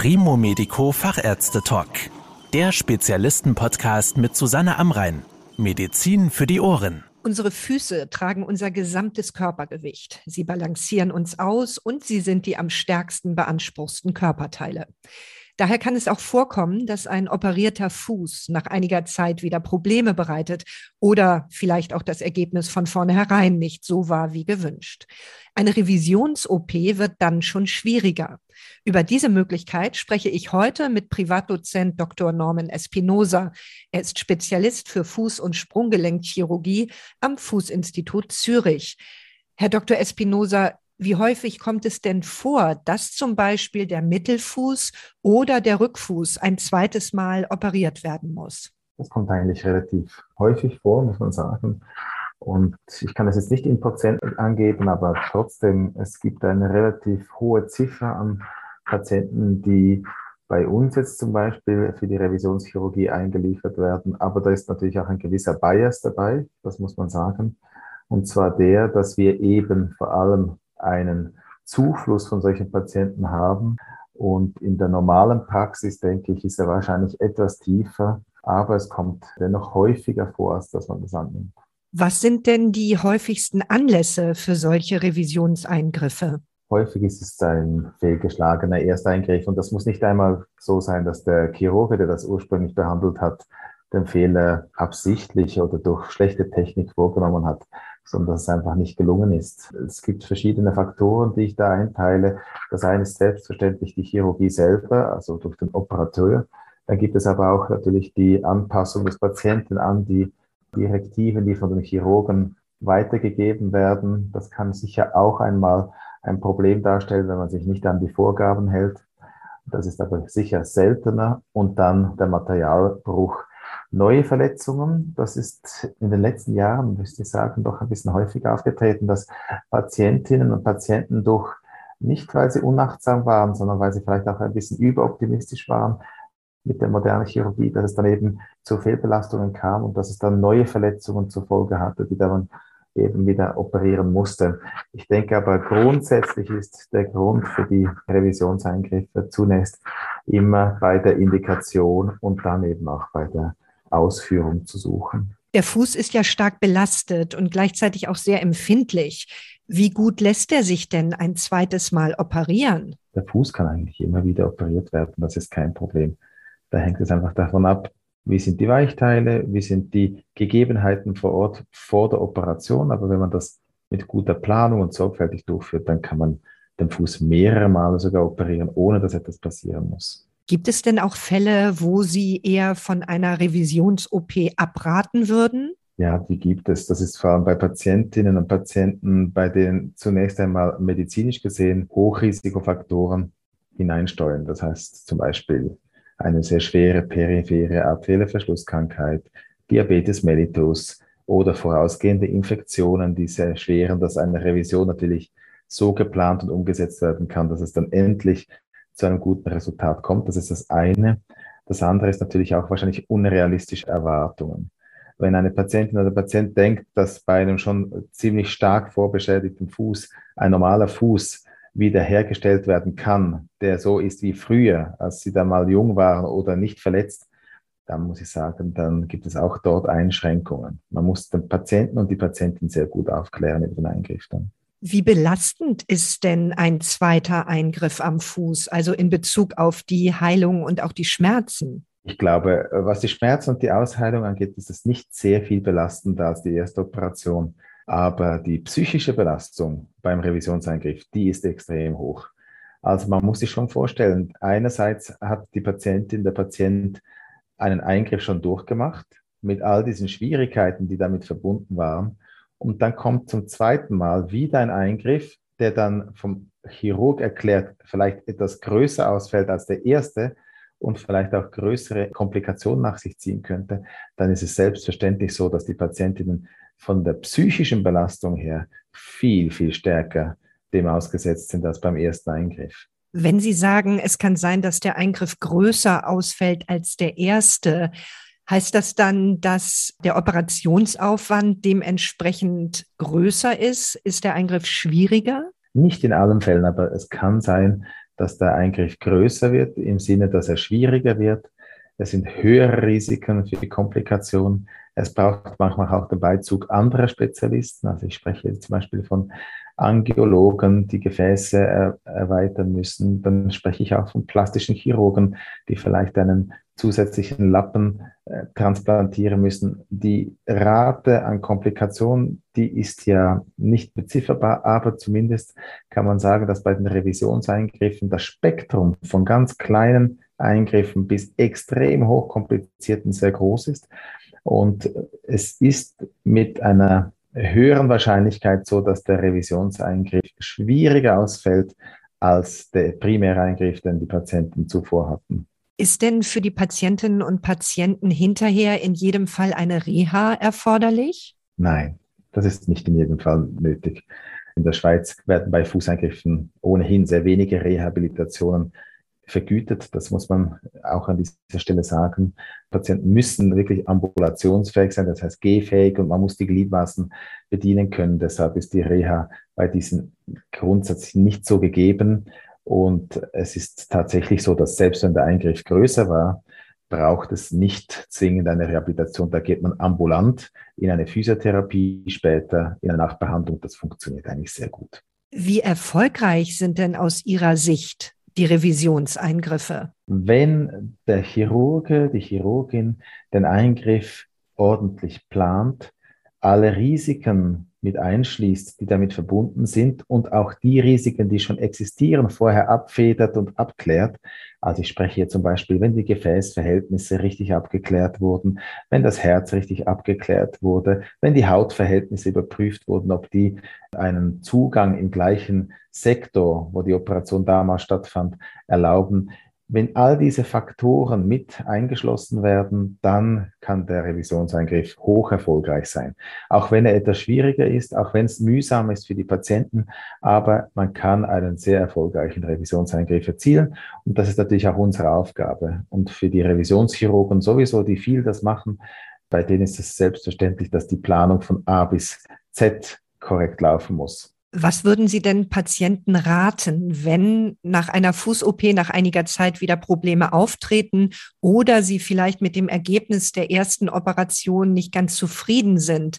Primo Medico Fachärzte Talk. Der Spezialisten-Podcast mit Susanne Amrein. Medizin für die Ohren. Unsere Füße tragen unser gesamtes Körpergewicht. Sie balancieren uns aus und sie sind die am stärksten beanspruchsten Körperteile. Daher kann es auch vorkommen, dass ein operierter Fuß nach einiger Zeit wieder Probleme bereitet oder vielleicht auch das Ergebnis von vornherein nicht so war wie gewünscht. Eine Revisions-OP wird dann schon schwieriger. Über diese Möglichkeit spreche ich heute mit Privatdozent Dr. Norman Espinosa. Er ist Spezialist für Fuß- und Sprunggelenkchirurgie am Fußinstitut Zürich. Herr Dr. Espinosa, wie häufig kommt es denn vor, dass zum Beispiel der Mittelfuß oder der Rückfuß ein zweites Mal operiert werden muss? Das kommt eigentlich relativ häufig vor, muss man sagen. Und ich kann das jetzt nicht in Prozent angeben, aber trotzdem, es gibt eine relativ hohe Ziffer an Patienten, die bei uns jetzt zum Beispiel für die Revisionschirurgie eingeliefert werden. Aber da ist natürlich auch ein gewisser Bias dabei, das muss man sagen. Und zwar der, dass wir eben vor allem einen Zufluss von solchen Patienten haben. Und in der normalen Praxis, denke ich, ist er wahrscheinlich etwas tiefer, aber es kommt dennoch häufiger vor, als dass man das annimmt. Was sind denn die häufigsten Anlässe für solche Revisionseingriffe? Häufig ist es ein fehlgeschlagener Ersteingriff und das muss nicht einmal so sein, dass der Chirurg, der das ursprünglich behandelt hat, den Fehler absichtlich oder durch schlechte Technik vorgenommen hat sondern dass es einfach nicht gelungen ist. Es gibt verschiedene Faktoren, die ich da einteile. Das eine ist selbstverständlich die Chirurgie selber, also durch den Operateur. Dann gibt es aber auch natürlich die Anpassung des Patienten an die Direktiven, die von den Chirurgen weitergegeben werden. Das kann sicher auch einmal ein Problem darstellen, wenn man sich nicht an die Vorgaben hält. Das ist aber sicher seltener. Und dann der Materialbruch Neue Verletzungen, das ist in den letzten Jahren, müsste ich sagen, doch ein bisschen häufiger aufgetreten, dass Patientinnen und Patienten durch nicht, weil sie unachtsam waren, sondern weil sie vielleicht auch ein bisschen überoptimistisch waren mit der modernen Chirurgie, dass es dann eben zu Fehlbelastungen kam und dass es dann neue Verletzungen zur Folge hatte, die dann eben wieder operieren musste. Ich denke aber grundsätzlich ist der Grund für die Revisionseingriffe zunächst immer bei der Indikation und dann eben auch bei der Ausführung zu suchen. Der Fuß ist ja stark belastet und gleichzeitig auch sehr empfindlich. Wie gut lässt er sich denn ein zweites Mal operieren? Der Fuß kann eigentlich immer wieder operiert werden, das ist kein Problem. Da hängt es einfach davon ab, wie sind die Weichteile, wie sind die Gegebenheiten vor Ort vor der Operation. Aber wenn man das mit guter Planung und sorgfältig durchführt, dann kann man den Fuß mehrere Male sogar operieren, ohne dass etwas passieren muss. Gibt es denn auch Fälle, wo Sie eher von einer Revisions-OP abraten würden? Ja, die gibt es. Das ist vor allem bei Patientinnen und Patienten, bei denen zunächst einmal medizinisch gesehen Hochrisikofaktoren hineinsteuern. Das heißt zum Beispiel eine sehr schwere periphere arterielle Verschlusskrankheit, Diabetes mellitus oder vorausgehende Infektionen, die sehr schweren, dass eine Revision natürlich so geplant und umgesetzt werden kann, dass es dann endlich zu einem guten Resultat kommt. Das ist das eine. Das andere ist natürlich auch wahrscheinlich unrealistische Erwartungen. Wenn eine Patientin oder Patient denkt, dass bei einem schon ziemlich stark vorbeschädigten Fuß ein normaler Fuß wiederhergestellt werden kann, der so ist wie früher, als sie da mal jung waren oder nicht verletzt, dann muss ich sagen, dann gibt es auch dort Einschränkungen. Man muss den Patienten und die Patientin sehr gut aufklären über den Eingriff dann. Wie belastend ist denn ein zweiter Eingriff am Fuß, also in Bezug auf die Heilung und auch die Schmerzen? Ich glaube, was die Schmerzen und die Ausheilung angeht, ist es nicht sehr viel belastender als die erste Operation. Aber die psychische Belastung beim Revisionseingriff, die ist extrem hoch. Also man muss sich schon vorstellen, einerseits hat die Patientin, der Patient einen Eingriff schon durchgemacht mit all diesen Schwierigkeiten, die damit verbunden waren. Und dann kommt zum zweiten Mal wieder ein Eingriff, der dann vom Chirurg erklärt, vielleicht etwas größer ausfällt als der erste und vielleicht auch größere Komplikationen nach sich ziehen könnte, dann ist es selbstverständlich so, dass die Patientinnen von der psychischen Belastung her viel, viel stärker dem ausgesetzt sind als beim ersten Eingriff. Wenn Sie sagen, es kann sein, dass der Eingriff größer ausfällt als der erste, Heißt das dann, dass der Operationsaufwand dementsprechend größer ist? Ist der Eingriff schwieriger? Nicht in allen Fällen, aber es kann sein, dass der Eingriff größer wird, im Sinne, dass er schwieriger wird. Es sind höhere Risiken für die Komplikation. Es braucht manchmal auch den Beizug anderer Spezialisten. Also ich spreche jetzt zum Beispiel von Angiologen, die Gefäße er erweitern müssen. Dann spreche ich auch von plastischen Chirurgen, die vielleicht einen zusätzlichen Lappen äh, transplantieren müssen. Die Rate an Komplikationen, die ist ja nicht bezifferbar, aber zumindest kann man sagen, dass bei den Revisionseingriffen das Spektrum von ganz kleinen Eingriffen bis extrem hochkomplizierten sehr groß ist. Und es ist mit einer höheren Wahrscheinlichkeit so, dass der Revisionseingriff schwieriger ausfällt als der Primäreingriff, den die Patienten zuvor hatten. Ist denn für die Patientinnen und Patienten hinterher in jedem Fall eine Reha erforderlich? Nein, das ist nicht in jedem Fall nötig. In der Schweiz werden bei Fußeingriffen ohnehin sehr wenige Rehabilitationen vergütet. Das muss man auch an dieser Stelle sagen. Patienten müssen wirklich ambulationsfähig sein, das heißt gehfähig und man muss die Gliedmaßen bedienen können. Deshalb ist die Reha bei diesen grundsätzlich nicht so gegeben. Und es ist tatsächlich so, dass selbst wenn der Eingriff größer war, braucht es nicht zwingend eine Rehabilitation. Da geht man ambulant in eine Physiotherapie, später in eine Nachbehandlung. Das funktioniert eigentlich sehr gut. Wie erfolgreich sind denn aus Ihrer Sicht die Revisionseingriffe? Wenn der Chirurge, die Chirurgin den Eingriff ordentlich plant, alle Risiken mit einschließt, die damit verbunden sind und auch die Risiken, die schon existieren, vorher abfedert und abklärt. Also ich spreche hier zum Beispiel, wenn die Gefäßverhältnisse richtig abgeklärt wurden, wenn das Herz richtig abgeklärt wurde, wenn die Hautverhältnisse überprüft wurden, ob die einen Zugang im gleichen Sektor, wo die Operation damals stattfand, erlauben. Wenn all diese Faktoren mit eingeschlossen werden, dann kann der Revisionseingriff hoch erfolgreich sein. Auch wenn er etwas schwieriger ist, auch wenn es mühsam ist für die Patienten, aber man kann einen sehr erfolgreichen Revisionseingriff erzielen. Und das ist natürlich auch unsere Aufgabe. Und für die Revisionschirurgen sowieso, die viel das machen, bei denen ist es selbstverständlich, dass die Planung von A bis Z korrekt laufen muss. Was würden Sie denn Patienten raten, wenn nach einer Fuß-OP nach einiger Zeit wieder Probleme auftreten oder sie vielleicht mit dem Ergebnis der ersten Operation nicht ganz zufrieden sind?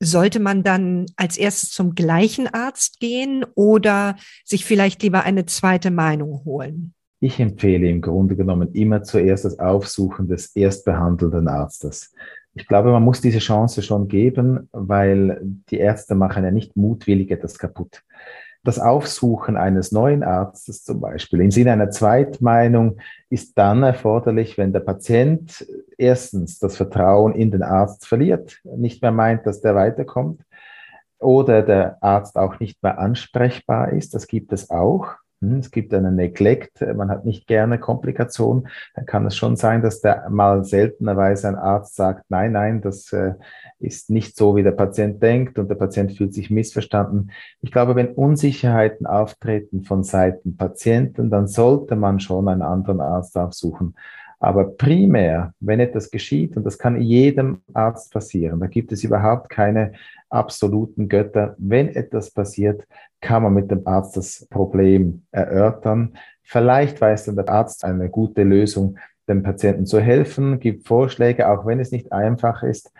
Sollte man dann als erstes zum gleichen Arzt gehen oder sich vielleicht lieber eine zweite Meinung holen? Ich empfehle im Grunde genommen immer zuerst das Aufsuchen des erstbehandelnden Arztes. Ich glaube, man muss diese Chance schon geben, weil die Ärzte machen ja nicht mutwillig etwas kaputt. Das Aufsuchen eines neuen Arztes zum Beispiel im Sinne einer Zweitmeinung ist dann erforderlich, wenn der Patient erstens das Vertrauen in den Arzt verliert, nicht mehr meint, dass der weiterkommt, oder der Arzt auch nicht mehr ansprechbar ist. Das gibt es auch. Hm, es gibt einen Neglect, man hat nicht gerne Komplikationen. Dann kann es schon sein, dass der mal seltenerweise ein Arzt sagt, nein, nein, das äh, ist nicht so, wie der Patient denkt und der Patient fühlt sich missverstanden. Ich glaube, wenn Unsicherheiten auftreten von Seiten Patienten, dann sollte man schon einen anderen Arzt aufsuchen. Aber primär, wenn etwas geschieht, und das kann jedem Arzt passieren, da gibt es überhaupt keine absoluten Götter. Wenn etwas passiert, kann man mit dem Arzt das Problem erörtern. Vielleicht weiß dann der Arzt eine gute Lösung, dem Patienten zu helfen, gibt Vorschläge, auch wenn es nicht einfach ist.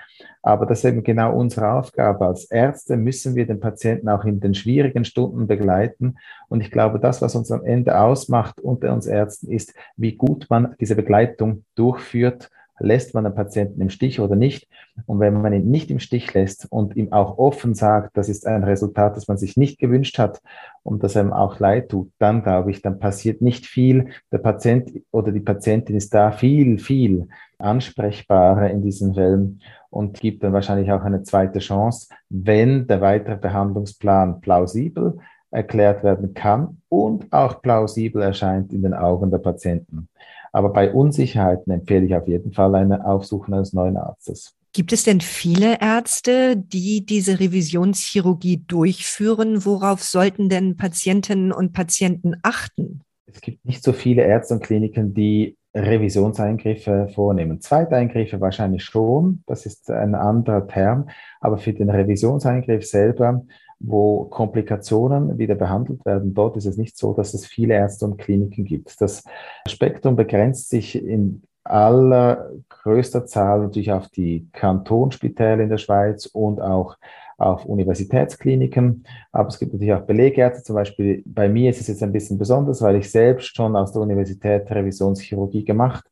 Aber das ist eben genau unsere Aufgabe. Als Ärzte müssen wir den Patienten auch in den schwierigen Stunden begleiten. Und ich glaube, das, was uns am Ende ausmacht unter uns Ärzten, ist, wie gut man diese Begleitung durchführt lässt man den Patienten im Stich oder nicht. Und wenn man ihn nicht im Stich lässt und ihm auch offen sagt, das ist ein Resultat, das man sich nicht gewünscht hat und das einem auch leid tut, dann glaube ich, dann passiert nicht viel. Der Patient oder die Patientin ist da viel, viel ansprechbarer in diesen Fällen und gibt dann wahrscheinlich auch eine zweite Chance, wenn der weitere Behandlungsplan plausibel erklärt werden kann und auch plausibel erscheint in den Augen der Patienten. Aber bei Unsicherheiten empfehle ich auf jeden Fall eine Aufsuchen eines neuen Arztes. Gibt es denn viele Ärzte, die diese Revisionschirurgie durchführen? Worauf sollten denn Patientinnen und Patienten achten? Es gibt nicht so viele Ärzte und Kliniken, die Revisionseingriffe vornehmen. Zweiteingriffe wahrscheinlich schon, das ist ein anderer Term, aber für den Revisionseingriff selber wo Komplikationen wieder behandelt werden. Dort ist es nicht so, dass es viele Ärzte und Kliniken gibt. Das Spektrum begrenzt sich in allergrößter Zahl natürlich auf die Kantonsspitäle in der Schweiz und auch auf Universitätskliniken. Aber es gibt natürlich auch Belegärzte. Zum Beispiel bei mir ist es jetzt ein bisschen besonders, weil ich selbst schon aus der Universität Revisionschirurgie gemacht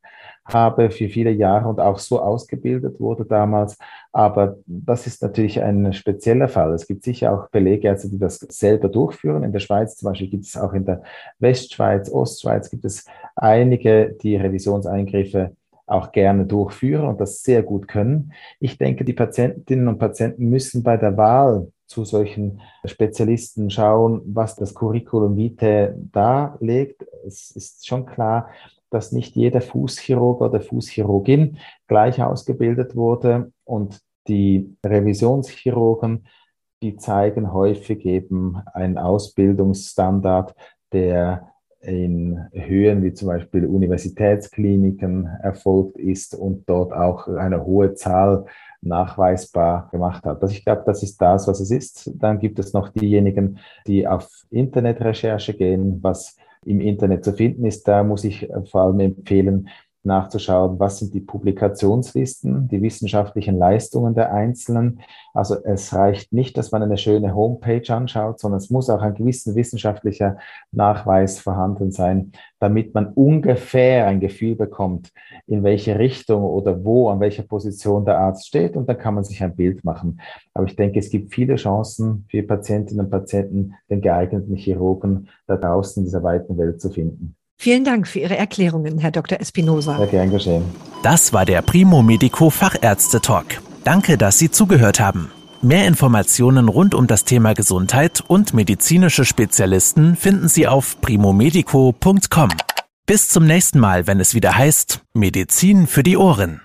habe für viele Jahre und auch so ausgebildet wurde damals. Aber das ist natürlich ein spezieller Fall. Es gibt sicher auch Belegärzte, die das selber durchführen. In der Schweiz zum Beispiel gibt es auch in der Westschweiz, Ostschweiz gibt es einige, die Revisionseingriffe auch gerne durchführen und das sehr gut können. Ich denke, die Patientinnen und Patienten müssen bei der Wahl zu solchen Spezialisten schauen, was das Curriculum vitae darlegt. Es ist schon klar, dass nicht jeder Fußchirurg oder Fußchirurgin gleich ausgebildet wurde und die Revisionschirurgen, die zeigen häufig eben einen Ausbildungsstandard, der in Höhen wie zum Beispiel Universitätskliniken erfolgt ist und dort auch eine hohe Zahl nachweisbar gemacht hat. Also ich glaube, das ist das, was es ist. Dann gibt es noch diejenigen, die auf Internetrecherche gehen, was im Internet zu finden ist. Da muss ich vor allem empfehlen, nachzuschauen, was sind die Publikationslisten, die wissenschaftlichen Leistungen der Einzelnen. Also es reicht nicht, dass man eine schöne Homepage anschaut, sondern es muss auch ein gewisser wissenschaftlicher Nachweis vorhanden sein, damit man ungefähr ein Gefühl bekommt, in welche Richtung oder wo, an welcher Position der Arzt steht. Und dann kann man sich ein Bild machen. Aber ich denke, es gibt viele Chancen für Patientinnen und Patienten, den geeigneten Chirurgen da draußen in dieser weiten Welt zu finden. Vielen Dank für Ihre Erklärungen, Herr Dr. Espinosa. Sehr gern geschehen. Das war der Primo Medico Fachärzte Talk. Danke, dass Sie zugehört haben. Mehr Informationen rund um das Thema Gesundheit und medizinische Spezialisten finden Sie auf primomedico.com. Bis zum nächsten Mal, wenn es wieder heißt Medizin für die Ohren.